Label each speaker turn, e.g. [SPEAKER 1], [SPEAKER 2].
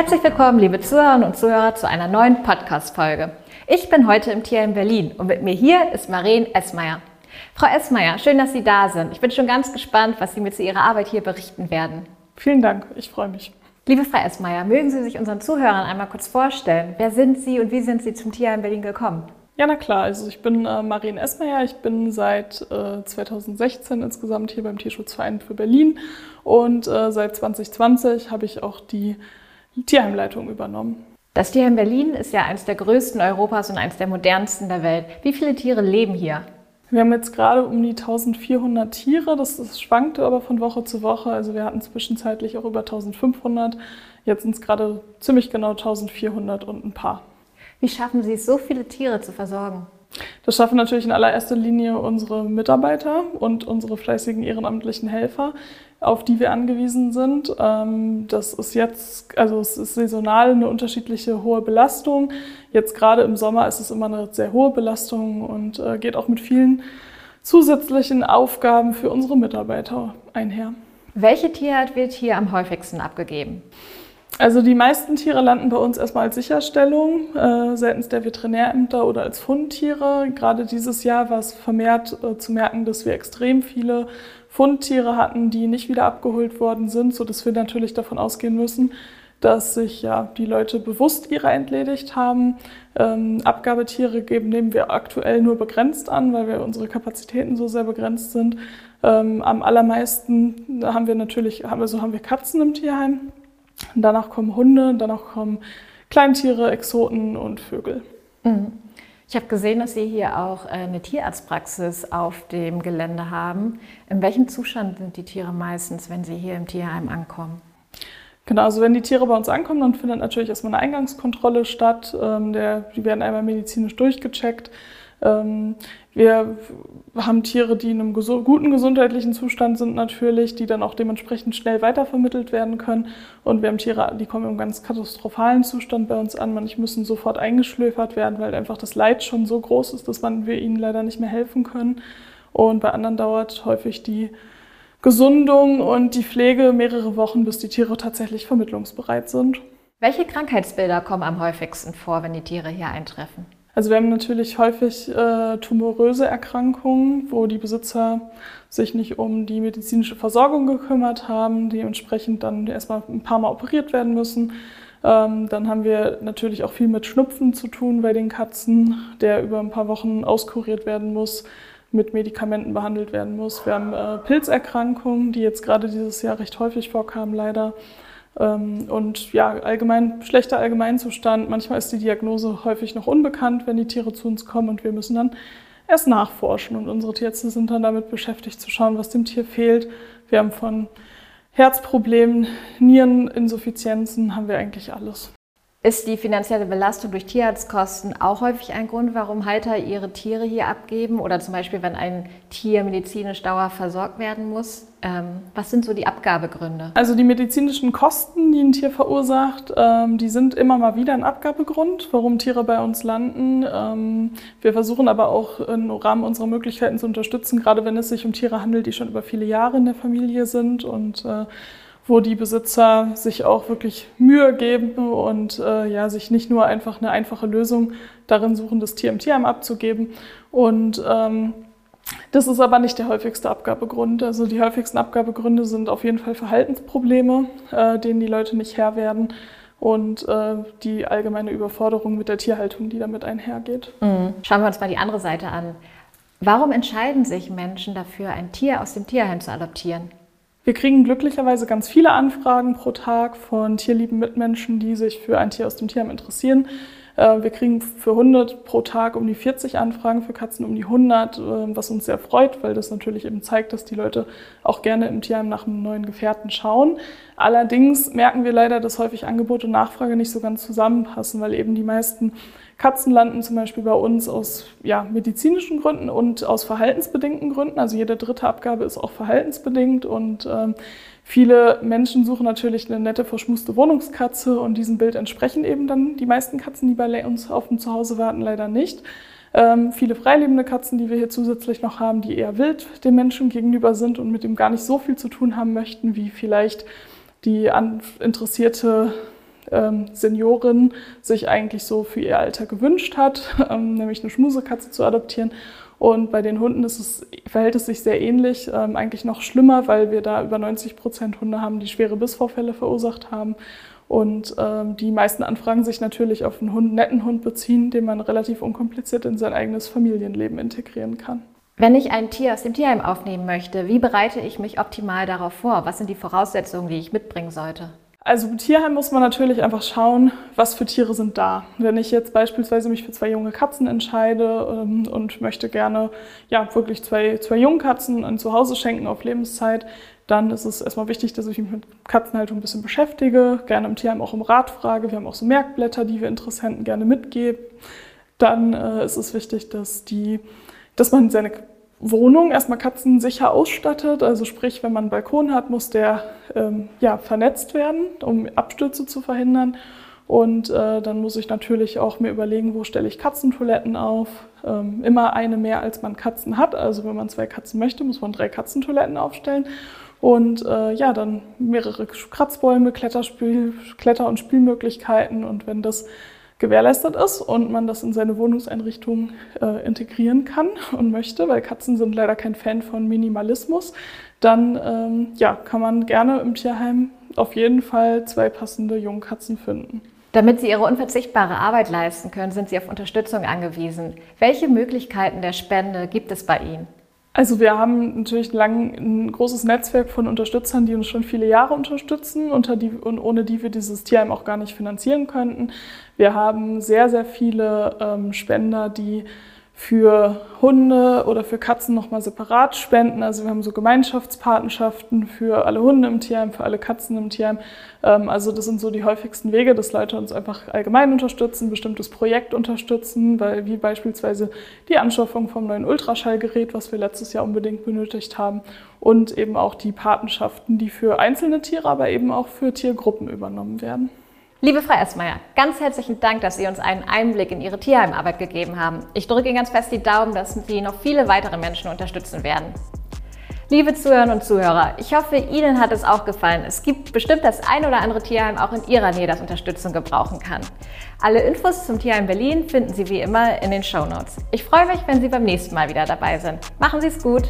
[SPEAKER 1] Herzlich willkommen, liebe Zuhörerinnen und Zuhörer, zu einer neuen Podcast-Folge. Ich bin heute im Tier in Berlin und mit mir hier ist Maren Esmeier. Frau Esmeier, schön, dass Sie da sind. Ich bin schon ganz gespannt, was Sie mir zu Ihrer Arbeit hier berichten werden.
[SPEAKER 2] Vielen Dank, ich freue mich.
[SPEAKER 1] Liebe Frau Esmeier, mögen Sie sich unseren Zuhörern einmal kurz vorstellen? Wer sind Sie und wie sind Sie zum Tier in Berlin gekommen?
[SPEAKER 2] Ja, na klar. Also ich bin äh, Marien Esmeier. Ich bin seit äh, 2016 insgesamt hier beim Tierschutzverein für Berlin und äh, seit 2020 habe ich auch die Tierheimleitung übernommen.
[SPEAKER 1] Das Tierheim Berlin ist ja eines der größten Europas und eines der modernsten der Welt. Wie viele Tiere leben hier?
[SPEAKER 2] Wir haben jetzt gerade um die 1400 Tiere. Das, das schwankte aber von Woche zu Woche. Also wir hatten zwischenzeitlich auch über 1500. Jetzt sind es gerade ziemlich genau 1400 und ein paar.
[SPEAKER 1] Wie schaffen Sie es, so viele Tiere zu versorgen?
[SPEAKER 2] Das schaffen natürlich in allererster Linie unsere Mitarbeiter und unsere fleißigen ehrenamtlichen Helfer, auf die wir angewiesen sind. Ähm, das ist jetzt, also es ist saisonal eine unterschiedliche hohe Belastung. Jetzt gerade im Sommer ist es immer eine sehr hohe Belastung und äh, geht auch mit vielen zusätzlichen Aufgaben für unsere Mitarbeiter einher.
[SPEAKER 1] Welche Tierart wird hier am häufigsten abgegeben?
[SPEAKER 2] Also die meisten Tiere landen bei uns erstmal als Sicherstellung äh, seitens der Veterinärämter oder als Fundtiere. Gerade dieses Jahr war es vermehrt äh, zu merken, dass wir extrem viele Fundtiere hatten, die nicht wieder abgeholt worden sind, so dass wir natürlich davon ausgehen müssen, dass sich ja die Leute bewusst ihre entledigt haben. Ähm, Abgabetiere geben nehmen wir aktuell nur begrenzt an, weil wir unsere Kapazitäten so sehr begrenzt sind. Ähm, am allermeisten haben wir natürlich, also haben wir Katzen im Tierheim. Danach kommen Hunde, danach kommen Kleintiere, Exoten und Vögel.
[SPEAKER 1] Mhm. Ich habe gesehen, dass Sie hier auch äh, eine Tierarztpraxis auf dem Gelände haben. In welchem Zustand sind die Tiere meistens, wenn sie hier im Tierheim ankommen?
[SPEAKER 2] Genau, also wenn die Tiere bei uns ankommen, dann findet natürlich erstmal eine Eingangskontrolle statt. Ähm, die werden einmal medizinisch durchgecheckt. Ähm, wir haben Tiere, die in einem guten gesundheitlichen Zustand sind natürlich, die dann auch dementsprechend schnell weitervermittelt werden können. Und wir haben Tiere, die kommen im ganz katastrophalen Zustand bei uns an. Manche müssen sofort eingeschläfert werden, weil einfach das Leid schon so groß ist, dass man, wir ihnen leider nicht mehr helfen können. Und bei anderen dauert häufig die Gesundung und die Pflege mehrere Wochen, bis die Tiere tatsächlich vermittlungsbereit sind.
[SPEAKER 1] Welche Krankheitsbilder kommen am häufigsten vor, wenn die Tiere hier eintreffen?
[SPEAKER 2] Also wir haben natürlich häufig äh, tumoröse Erkrankungen, wo die Besitzer sich nicht um die medizinische Versorgung gekümmert haben, dementsprechend dann erstmal ein paar Mal operiert werden müssen. Ähm, dann haben wir natürlich auch viel mit Schnupfen zu tun bei den Katzen, der über ein paar Wochen auskuriert werden muss, mit Medikamenten behandelt werden muss. Wir haben äh, Pilzerkrankungen, die jetzt gerade dieses Jahr recht häufig vorkamen, leider. Ähm, und ja, allgemein schlechter Allgemeinzustand. Manchmal ist die Diagnose häufig noch unbekannt, wenn die Tiere zu uns kommen und wir müssen dann erst nachforschen. Und unsere Tierärzte sind dann damit beschäftigt zu schauen, was dem Tier fehlt. Wir haben von Herzproblemen, Niereninsuffizienzen, haben wir eigentlich alles.
[SPEAKER 1] Ist die finanzielle Belastung durch Tierarztkosten auch häufig ein Grund, warum Halter ihre Tiere hier abgeben? Oder zum Beispiel, wenn ein Tier medizinisch dauer versorgt werden muss? Ähm, was sind so die Abgabegründe?
[SPEAKER 2] Also die medizinischen Kosten, die ein Tier verursacht, ähm, die sind immer mal wieder ein Abgabegrund, warum Tiere bei uns landen. Ähm, wir versuchen aber auch im Rahmen unserer Möglichkeiten zu unterstützen, gerade wenn es sich um Tiere handelt, die schon über viele Jahre in der Familie sind und äh, wo die Besitzer sich auch wirklich Mühe geben und äh, ja, sich nicht nur einfach eine einfache Lösung darin suchen, das Tier im Tierheim abzugeben. Und ähm, das ist aber nicht der häufigste Abgabegrund. Also die häufigsten Abgabegründe sind auf jeden Fall Verhaltensprobleme, äh, denen die Leute nicht Herr werden und äh, die allgemeine Überforderung mit der Tierhaltung, die damit einhergeht.
[SPEAKER 1] Mhm. Schauen wir uns mal die andere Seite an. Warum entscheiden sich Menschen dafür, ein Tier aus dem Tierheim zu adoptieren?
[SPEAKER 2] Wir kriegen glücklicherweise ganz viele Anfragen pro Tag von tierlieben Mitmenschen, die sich für ein Tier aus dem Tierheim interessieren. Äh, wir kriegen für Hunde pro Tag um die 40 Anfragen, für Katzen um die 100, äh, was uns sehr freut, weil das natürlich eben zeigt, dass die Leute auch gerne im Tierheim nach einem neuen Gefährten schauen. Allerdings merken wir leider, dass häufig Angebot und Nachfrage nicht so ganz zusammenpassen, weil eben die meisten Katzen landen zum Beispiel bei uns aus ja, medizinischen Gründen und aus verhaltensbedingten Gründen. Also jede dritte Abgabe ist auch verhaltensbedingt und ähm, viele Menschen suchen natürlich eine nette, verschmuste Wohnungskatze und diesem Bild entsprechen eben dann die meisten Katzen, die bei uns auf dem Zuhause warten, leider nicht. Ähm, viele freilebende Katzen, die wir hier zusätzlich noch haben, die eher wild dem Menschen gegenüber sind und mit dem gar nicht so viel zu tun haben möchten, wie vielleicht die interessierte ähm, Seniorin sich eigentlich so für ihr Alter gewünscht hat, ähm, nämlich eine Schmusekatze zu adoptieren. Und bei den Hunden es, verhält es sich sehr ähnlich, ähm, eigentlich noch schlimmer, weil wir da über 90 Prozent Hunde haben, die schwere Bissvorfälle verursacht haben. Und ähm, die meisten Anfragen sich natürlich auf einen Hund, netten Hund beziehen, den man relativ unkompliziert in sein eigenes Familienleben integrieren kann.
[SPEAKER 1] Wenn ich ein Tier aus dem Tierheim aufnehmen möchte, wie bereite ich mich optimal darauf vor? Was sind die Voraussetzungen, die ich mitbringen sollte?
[SPEAKER 2] Also im Tierheim muss man natürlich einfach schauen, was für Tiere sind da. Wenn ich jetzt beispielsweise mich für zwei junge Katzen entscheide ähm, und möchte gerne ja wirklich zwei, zwei Jungkatzen ein Zuhause schenken auf Lebenszeit, dann ist es erstmal wichtig, dass ich mich mit Katzenhaltung ein bisschen beschäftige, gerne im Tierheim auch um Rat frage. Wir haben auch so Merkblätter, die wir Interessenten gerne mitgeben. Dann äh, ist es wichtig, dass, die, dass man seine Wohnung erstmal katzensicher ausstattet. Also sprich, wenn man einen Balkon hat, muss der ähm, ja, vernetzt werden, um Abstürze zu verhindern. Und äh, dann muss ich natürlich auch mir überlegen, wo stelle ich Katzentoiletten auf. Ähm, immer eine mehr, als man Katzen hat. Also wenn man zwei Katzen möchte, muss man drei Katzentoiletten aufstellen. Und äh, ja, dann mehrere Kratzbäume, Kletter- und Spielmöglichkeiten. Und wenn das gewährleistet ist und man das in seine Wohnungseinrichtung äh, integrieren kann und möchte, weil Katzen sind leider kein Fan von Minimalismus, dann ähm, ja, kann man gerne im Tierheim auf jeden Fall zwei passende Jungkatzen finden.
[SPEAKER 1] Damit Sie Ihre unverzichtbare Arbeit leisten können, sind Sie auf Unterstützung angewiesen. Welche Möglichkeiten der Spende gibt es bei Ihnen?
[SPEAKER 2] Also wir haben natürlich lang, ein großes Netzwerk von Unterstützern, die uns schon viele Jahre unterstützen unter die, und ohne die wir dieses Tierheim auch gar nicht finanzieren könnten. Wir haben sehr, sehr viele ähm, Spender, die für Hunde oder für Katzen nochmal separat spenden. Also wir haben so Gemeinschaftspatenschaften für alle Hunde im Tierheim, für alle Katzen im Tierheim. Ähm, also das sind so die häufigsten Wege, dass Leute uns einfach allgemein unterstützen, ein bestimmtes Projekt unterstützen, weil wie beispielsweise die Anschaffung vom neuen Ultraschallgerät, was wir letztes Jahr unbedingt benötigt haben, und eben auch die Patenschaften, die für einzelne Tiere, aber eben auch für Tiergruppen übernommen werden.
[SPEAKER 1] Liebe Frau Esmeier, ganz herzlichen Dank, dass Sie uns einen Einblick in Ihre Tierheimarbeit gegeben haben. Ich drücke Ihnen ganz fest die Daumen, dass Sie noch viele weitere Menschen unterstützen werden. Liebe Zuhörerinnen und Zuhörer, ich hoffe, Ihnen hat es auch gefallen. Es gibt bestimmt das ein oder andere Tierheim auch in Ihrer Nähe, das Unterstützung gebrauchen kann. Alle Infos zum Tierheim Berlin finden Sie wie immer in den Show Notes. Ich freue mich, wenn Sie beim nächsten Mal wieder dabei sind. Machen Sie es gut!